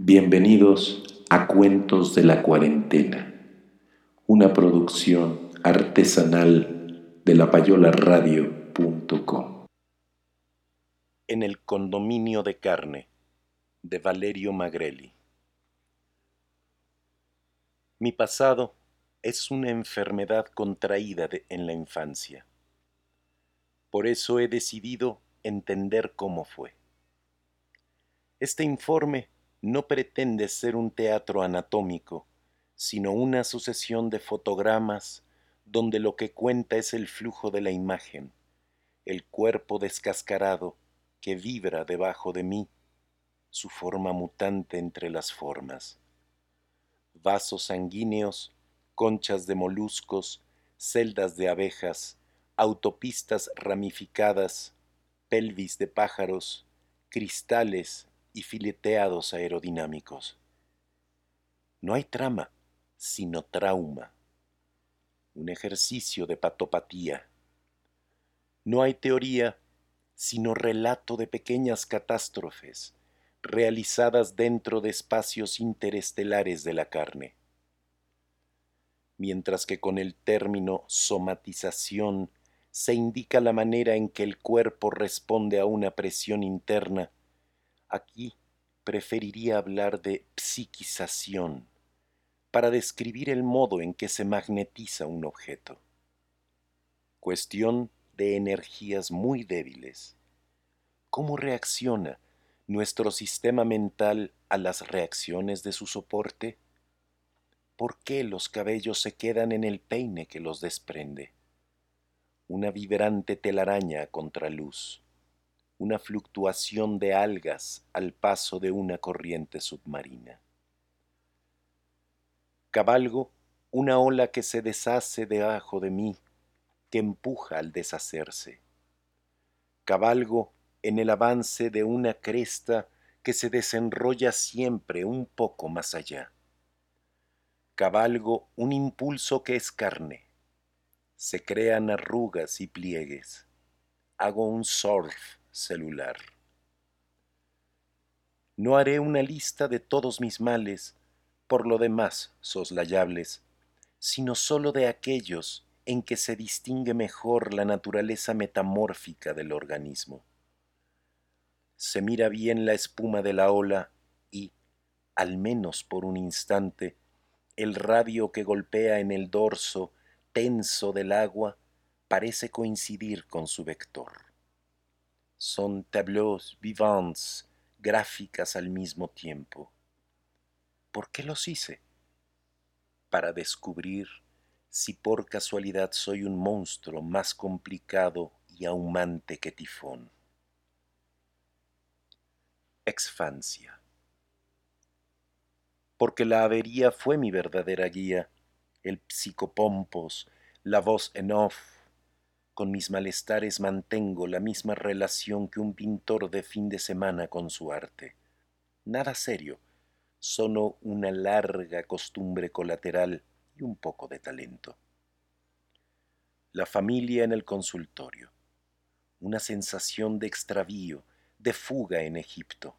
Bienvenidos a Cuentos de la Cuarentena, una producción artesanal de lapayolaradio.com. En el condominio de carne de Valerio Magrelli. Mi pasado es una enfermedad contraída en la infancia. Por eso he decidido entender cómo fue. Este informe no pretende ser un teatro anatómico, sino una sucesión de fotogramas donde lo que cuenta es el flujo de la imagen, el cuerpo descascarado que vibra debajo de mí, su forma mutante entre las formas. Vasos sanguíneos, conchas de moluscos, celdas de abejas, autopistas ramificadas, pelvis de pájaros, cristales y fileteados aerodinámicos. No hay trama, sino trauma, un ejercicio de patopatía. No hay teoría, sino relato de pequeñas catástrofes realizadas dentro de espacios interestelares de la carne. Mientras que con el término somatización se indica la manera en que el cuerpo responde a una presión interna, Aquí preferiría hablar de psiquización para describir el modo en que se magnetiza un objeto. Cuestión de energías muy débiles. ¿Cómo reacciona nuestro sistema mental a las reacciones de su soporte? ¿Por qué los cabellos se quedan en el peine que los desprende? Una vibrante telaraña a contraluz una fluctuación de algas al paso de una corriente submarina. Cabalgo una ola que se deshace debajo de mí, que empuja al deshacerse. Cabalgo en el avance de una cresta que se desenrolla siempre un poco más allá. Cabalgo un impulso que es carne. Se crean arrugas y pliegues. Hago un surf celular. No haré una lista de todos mis males, por lo demás soslayables, sino sólo de aquellos en que se distingue mejor la naturaleza metamórfica del organismo. Se mira bien la espuma de la ola y, al menos por un instante, el radio que golpea en el dorso tenso del agua parece coincidir con su vector son tableaux vivants, gráficas al mismo tiempo. ¿Por qué los hice? Para descubrir si por casualidad soy un monstruo más complicado y ahumante que tifón. Exfancia. Porque la avería fue mi verdadera guía, el psicopompos, la voz en off, con mis malestares mantengo la misma relación que un pintor de fin de semana con su arte. Nada serio, solo una larga costumbre colateral y un poco de talento. La familia en el consultorio. Una sensación de extravío, de fuga en Egipto.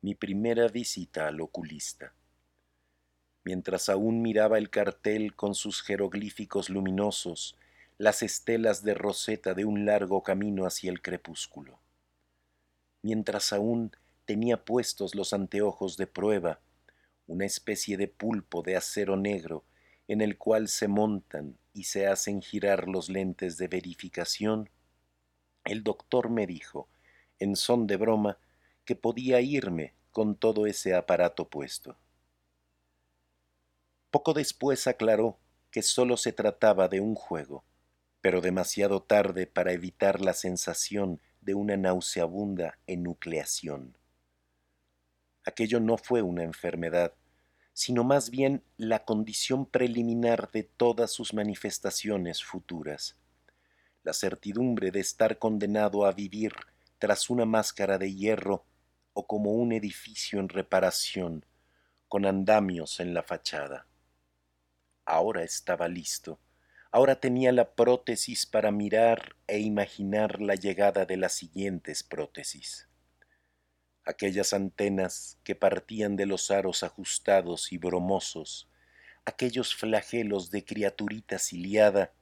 Mi primera visita al oculista. Mientras aún miraba el cartel con sus jeroglíficos luminosos, las estelas de roseta de un largo camino hacia el crepúsculo. Mientras aún tenía puestos los anteojos de prueba, una especie de pulpo de acero negro en el cual se montan y se hacen girar los lentes de verificación, el doctor me dijo, en son de broma, que podía irme con todo ese aparato puesto. Poco después aclaró que sólo se trataba de un juego pero demasiado tarde para evitar la sensación de una nauseabunda enucleación. Aquello no fue una enfermedad, sino más bien la condición preliminar de todas sus manifestaciones futuras. La certidumbre de estar condenado a vivir tras una máscara de hierro o como un edificio en reparación, con andamios en la fachada. Ahora estaba listo, ahora tenía la prótesis para mirar e imaginar la llegada de las siguientes prótesis aquellas antenas que partían de los aros ajustados y bromosos, aquellos flagelos de criaturita ciliada,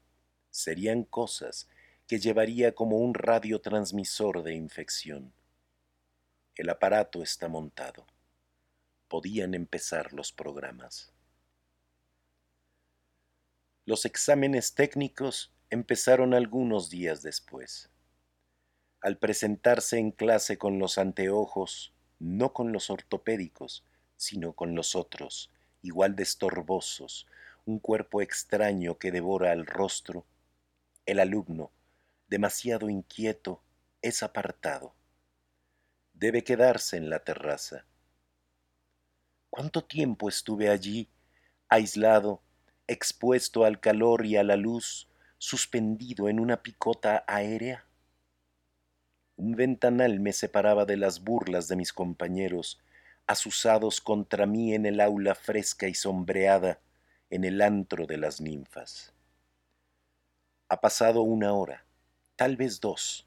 serían cosas que llevaría como un radiotransmisor de infección. El aparato está montado. Podían empezar los programas. Los exámenes técnicos empezaron algunos días después al presentarse en clase con los anteojos, no con los ortopédicos, sino con los otros, igual de estorbosos, un cuerpo extraño que devora al rostro, el alumno, demasiado inquieto, es apartado. Debe quedarse en la terraza. ¿Cuánto tiempo estuve allí, aislado, expuesto al calor y a la luz, suspendido en una picota aérea? Un ventanal me separaba de las burlas de mis compañeros, asusados contra mí en el aula fresca y sombreada, en el antro de las ninfas. Ha pasado una hora, tal vez dos,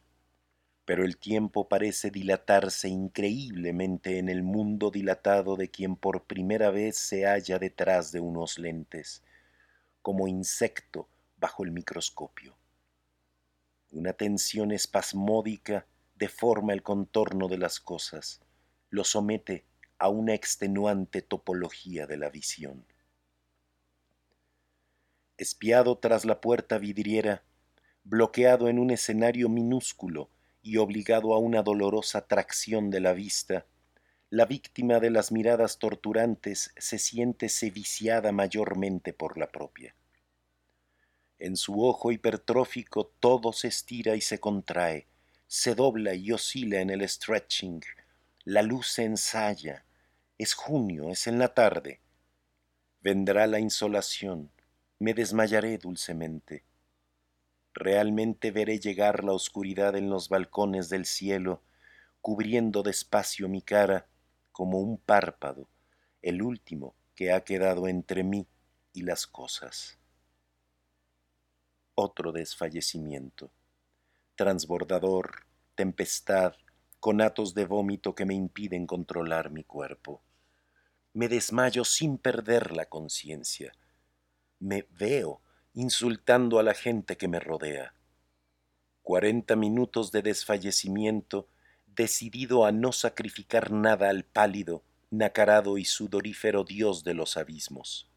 pero el tiempo parece dilatarse increíblemente en el mundo dilatado de quien por primera vez se halla detrás de unos lentes, como insecto bajo el microscopio. Una tensión espasmódica deforma el contorno de las cosas, lo somete a una extenuante topología de la visión. Espiado tras la puerta vidriera, bloqueado en un escenario minúsculo y obligado a una dolorosa tracción de la vista, la víctima de las miradas torturantes se siente viciada mayormente por la propia. En su ojo hipertrófico todo se estira y se contrae, se dobla y oscila en el stretching, la luz se ensaya, es junio, es en la tarde. Vendrá la insolación, me desmayaré dulcemente. Realmente veré llegar la oscuridad en los balcones del cielo, cubriendo despacio mi cara como un párpado, el último que ha quedado entre mí y las cosas. Otro desfallecimiento transbordador, tempestad, conatos de vómito que me impiden controlar mi cuerpo. Me desmayo sin perder la conciencia. Me veo insultando a la gente que me rodea. Cuarenta minutos de desfallecimiento, decidido a no sacrificar nada al pálido, nacarado y sudorífero dios de los abismos.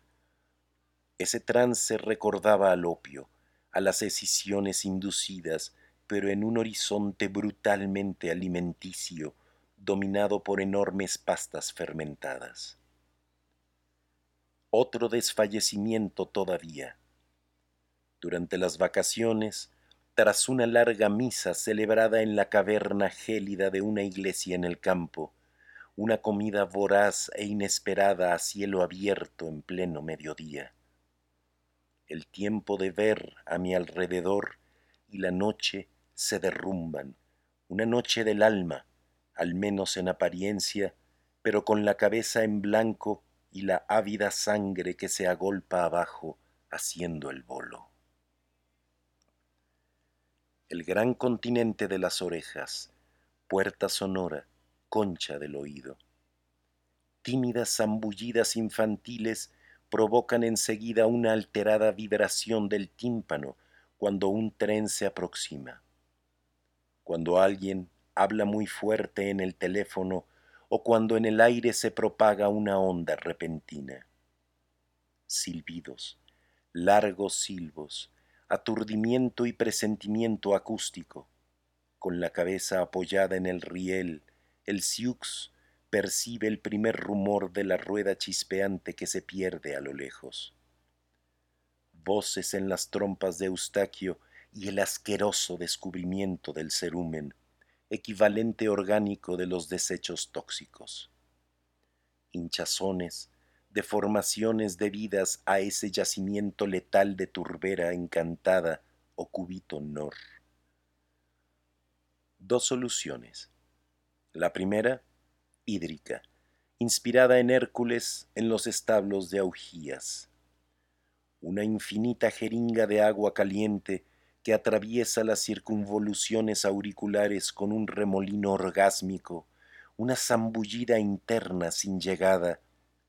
Ese trance recordaba al opio, a las escisiones inducidas, pero en un horizonte brutalmente alimenticio, dominado por enormes pastas fermentadas. Otro desfallecimiento todavía. Durante las vacaciones, tras una larga misa celebrada en la caverna gélida de una iglesia en el campo, una comida voraz e inesperada a cielo abierto en pleno mediodía. El tiempo de ver a mi alrededor y la noche se derrumban, una noche del alma, al menos en apariencia, pero con la cabeza en blanco y la ávida sangre que se agolpa abajo haciendo el bolo. El gran continente de las orejas, puerta sonora, concha del oído. Tímidas zambullidas infantiles provocan enseguida una alterada vibración del tímpano cuando un tren se aproxima cuando alguien habla muy fuerte en el teléfono o cuando en el aire se propaga una onda repentina. Silbidos, largos silbos, aturdimiento y presentimiento acústico. Con la cabeza apoyada en el riel, el Siux percibe el primer rumor de la rueda chispeante que se pierde a lo lejos. Voces en las trompas de Eustaquio y el asqueroso descubrimiento del cerumen, equivalente orgánico de los desechos tóxicos. hinchazones, deformaciones debidas a ese yacimiento letal de turbera encantada o cubito nor. Dos soluciones. La primera, hídrica, inspirada en Hércules en los establos de Augías. Una infinita jeringa de agua caliente que atraviesa las circunvoluciones auriculares con un remolino orgásmico, una zambullida interna sin llegada,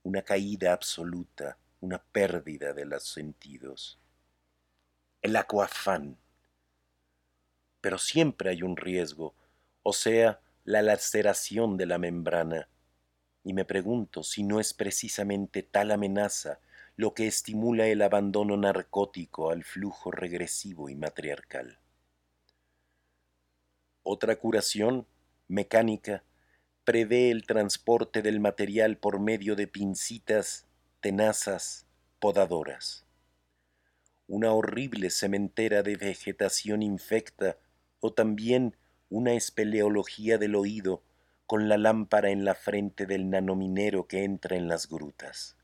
una caída absoluta, una pérdida de los sentidos. El aquafán. Pero siempre hay un riesgo, o sea, la laceración de la membrana, y me pregunto si no es precisamente tal amenaza lo que estimula el abandono narcótico al flujo regresivo y matriarcal. Otra curación, mecánica, prevé el transporte del material por medio de pincitas, tenazas, podadoras. Una horrible cementera de vegetación infecta o también una espeleología del oído con la lámpara en la frente del nanominero que entra en las grutas.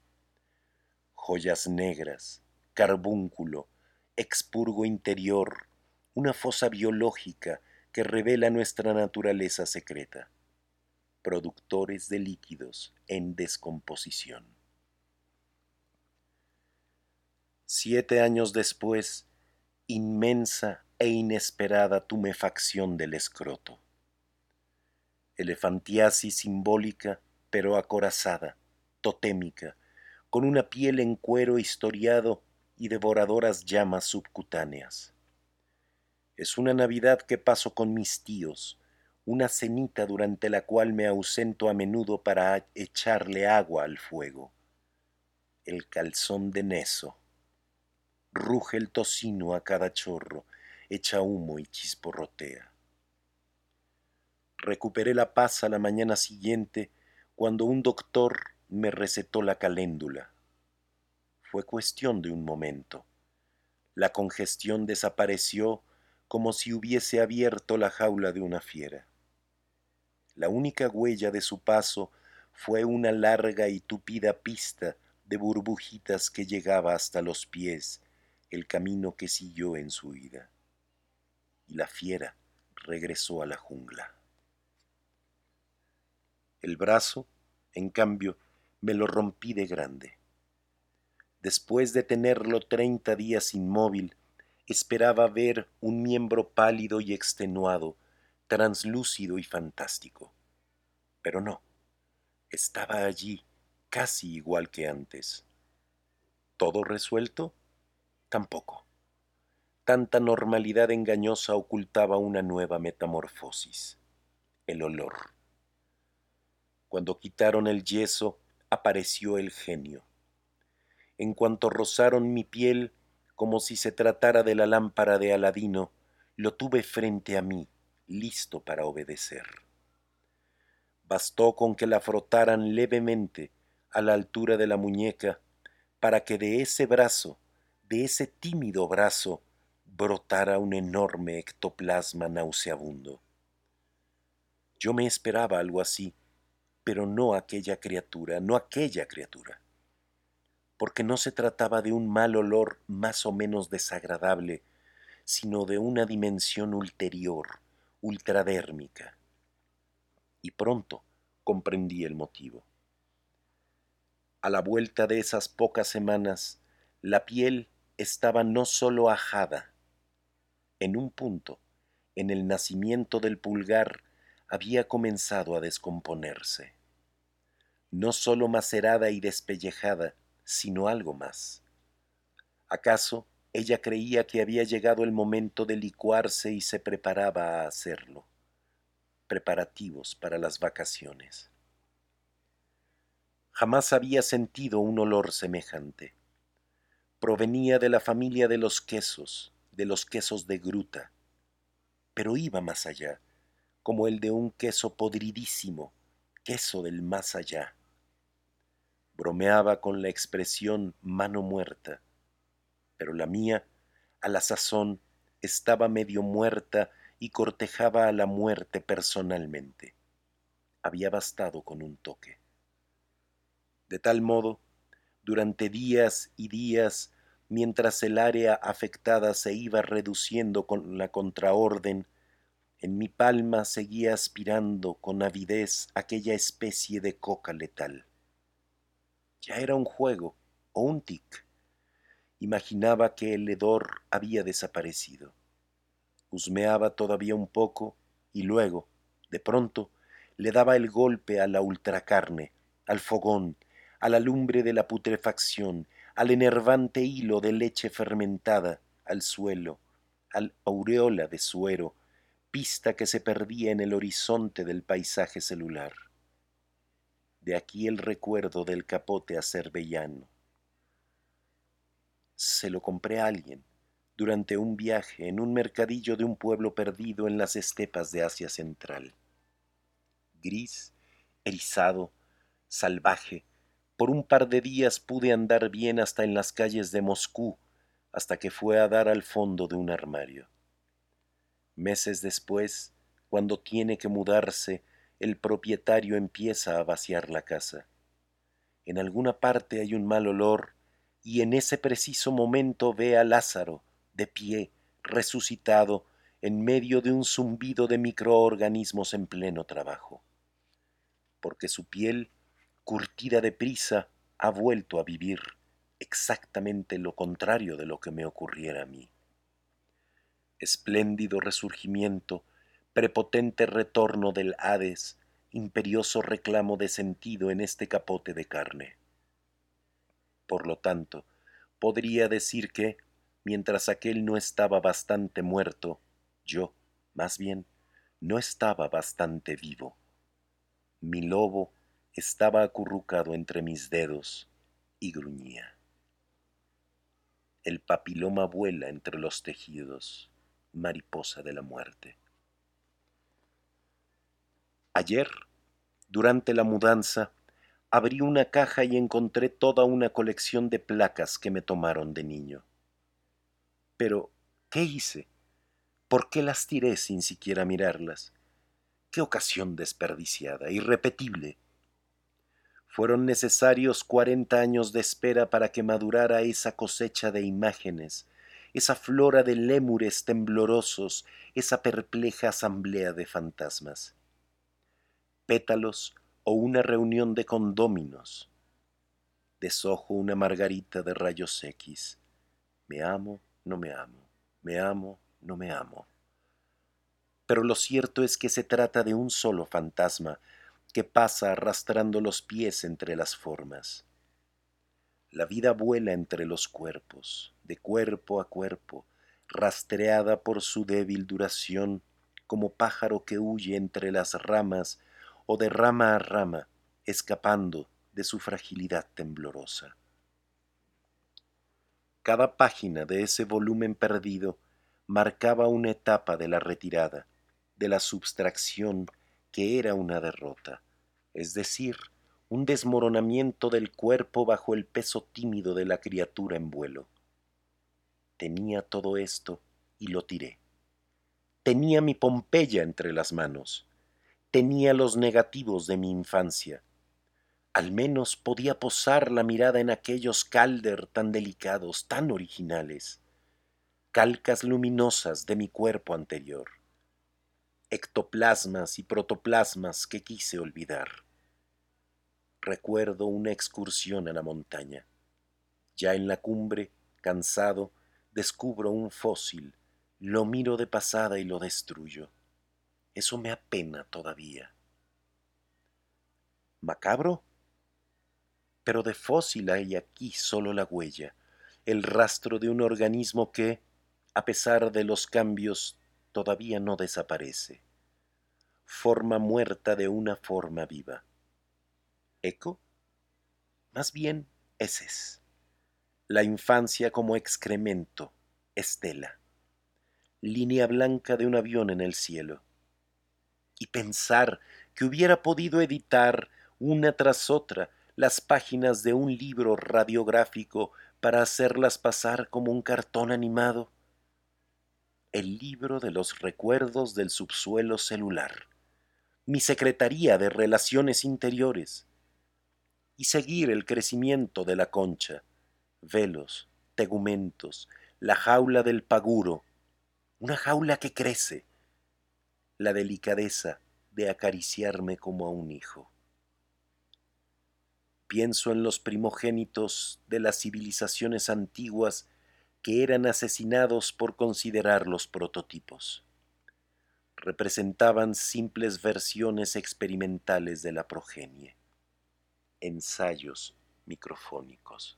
Joyas negras, carbúnculo, expurgo interior, una fosa biológica que revela nuestra naturaleza secreta productores de líquidos en descomposición. Siete años después, inmensa e inesperada tumefacción del escroto. Elefantiasis simbólica, pero acorazada, totémica, con una piel en cuero historiado y devoradoras llamas subcutáneas. Es una Navidad que paso con mis tíos, una cenita durante la cual me ausento a menudo para echarle agua al fuego. El calzón de Neso. Ruge el tocino a cada chorro, echa humo y chisporrotea. Recuperé la paz a la mañana siguiente cuando un doctor me recetó la caléndula. Fue cuestión de un momento. La congestión desapareció como si hubiese abierto la jaula de una fiera. La única huella de su paso fue una larga y tupida pista de burbujitas que llegaba hasta los pies, el camino que siguió en su vida. Y la fiera regresó a la jungla. El brazo, en cambio, me lo rompí de grande. Después de tenerlo treinta días inmóvil, esperaba ver un miembro pálido y extenuado translúcido y fantástico. Pero no, estaba allí casi igual que antes. ¿Todo resuelto? Tampoco. Tanta normalidad engañosa ocultaba una nueva metamorfosis, el olor. Cuando quitaron el yeso, apareció el genio. En cuanto rozaron mi piel, como si se tratara de la lámpara de Aladino, lo tuve frente a mí, listo para obedecer. Bastó con que la frotaran levemente a la altura de la muñeca para que de ese brazo, de ese tímido brazo, brotara un enorme ectoplasma nauseabundo. Yo me esperaba algo así, pero no aquella criatura, no aquella criatura, porque no se trataba de un mal olor más o menos desagradable, sino de una dimensión ulterior, ultradérmica. Y pronto comprendí el motivo. A la vuelta de esas pocas semanas, la piel estaba no sólo ajada, en un punto, en el nacimiento del pulgar, había comenzado a descomponerse. No sólo macerada y despellejada, sino algo más. ¿Acaso ella creía que había llegado el momento de licuarse y se preparaba a hacerlo. Preparativos para las vacaciones. Jamás había sentido un olor semejante. Provenía de la familia de los quesos, de los quesos de gruta, pero iba más allá, como el de un queso podridísimo, queso del más allá. Bromeaba con la expresión mano muerta, pero la mía, a la sazón, estaba medio muerta y cortejaba a la muerte personalmente. Había bastado con un toque. De tal modo, durante días y días, mientras el área afectada se iba reduciendo con la contraorden, en mi palma seguía aspirando con avidez aquella especie de coca letal. Ya era un juego o un tic. Imaginaba que el hedor había desaparecido. Husmeaba todavía un poco y luego, de pronto, le daba el golpe a la ultracarne, al fogón, a la lumbre de la putrefacción, al enervante hilo de leche fermentada, al suelo, al aureola de suero, pista que se perdía en el horizonte del paisaje celular. De aquí el recuerdo del capote acerbellano. Se lo compré a alguien durante un viaje en un mercadillo de un pueblo perdido en las estepas de Asia Central. Gris, erizado, salvaje, por un par de días pude andar bien hasta en las calles de Moscú, hasta que fue a dar al fondo de un armario. Meses después, cuando tiene que mudarse, el propietario empieza a vaciar la casa. En alguna parte hay un mal olor, y en ese preciso momento ve a Lázaro, de pie, resucitado, en medio de un zumbido de microorganismos en pleno trabajo. Porque su piel curtida de prisa, ha vuelto a vivir exactamente lo contrario de lo que me ocurriera a mí. Espléndido resurgimiento, prepotente retorno del Hades, imperioso reclamo de sentido en este capote de carne. Por lo tanto, podría decir que, mientras aquel no estaba bastante muerto, yo, más bien, no estaba bastante vivo. Mi lobo estaba acurrucado entre mis dedos y gruñía. El papiloma vuela entre los tejidos, mariposa de la muerte. Ayer, durante la mudanza, abrí una caja y encontré toda una colección de placas que me tomaron de niño. Pero, ¿qué hice? ¿Por qué las tiré sin siquiera mirarlas? Qué ocasión desperdiciada, irrepetible fueron necesarios cuarenta años de espera para que madurara esa cosecha de imágenes, esa flora de lémures temblorosos, esa perpleja asamblea de fantasmas. Pétalos o una reunión de condóminos. Desojo una margarita de rayos X. Me amo, no me amo. Me amo, no me amo. Pero lo cierto es que se trata de un solo fantasma, que pasa arrastrando los pies entre las formas. La vida vuela entre los cuerpos, de cuerpo a cuerpo, rastreada por su débil duración, como pájaro que huye entre las ramas o de rama a rama, escapando de su fragilidad temblorosa. Cada página de ese volumen perdido marcaba una etapa de la retirada, de la substracción que era una derrota es decir, un desmoronamiento del cuerpo bajo el peso tímido de la criatura en vuelo. Tenía todo esto y lo tiré. Tenía mi Pompeya entre las manos. Tenía los negativos de mi infancia. Al menos podía posar la mirada en aquellos calder tan delicados, tan originales. Calcas luminosas de mi cuerpo anterior. Ectoplasmas y protoplasmas que quise olvidar recuerdo una excursión a la montaña. Ya en la cumbre, cansado, descubro un fósil, lo miro de pasada y lo destruyo. Eso me apena todavía. ¿Macabro? Pero de fósil hay aquí solo la huella, el rastro de un organismo que, a pesar de los cambios, todavía no desaparece. Forma muerta de una forma viva eco? Más bien heces. La infancia como excremento, estela. Línea blanca de un avión en el cielo. Y pensar que hubiera podido editar una tras otra las páginas de un libro radiográfico para hacerlas pasar como un cartón animado. El libro de los recuerdos del subsuelo celular. Mi secretaría de relaciones interiores y seguir el crecimiento de la concha, velos, tegumentos, la jaula del paguro, una jaula que crece, la delicadeza de acariciarme como a un hijo. Pienso en los primogénitos de las civilizaciones antiguas que eran asesinados por considerar los prototipos. Representaban simples versiones experimentales de la progenie, ensayos microfónicos.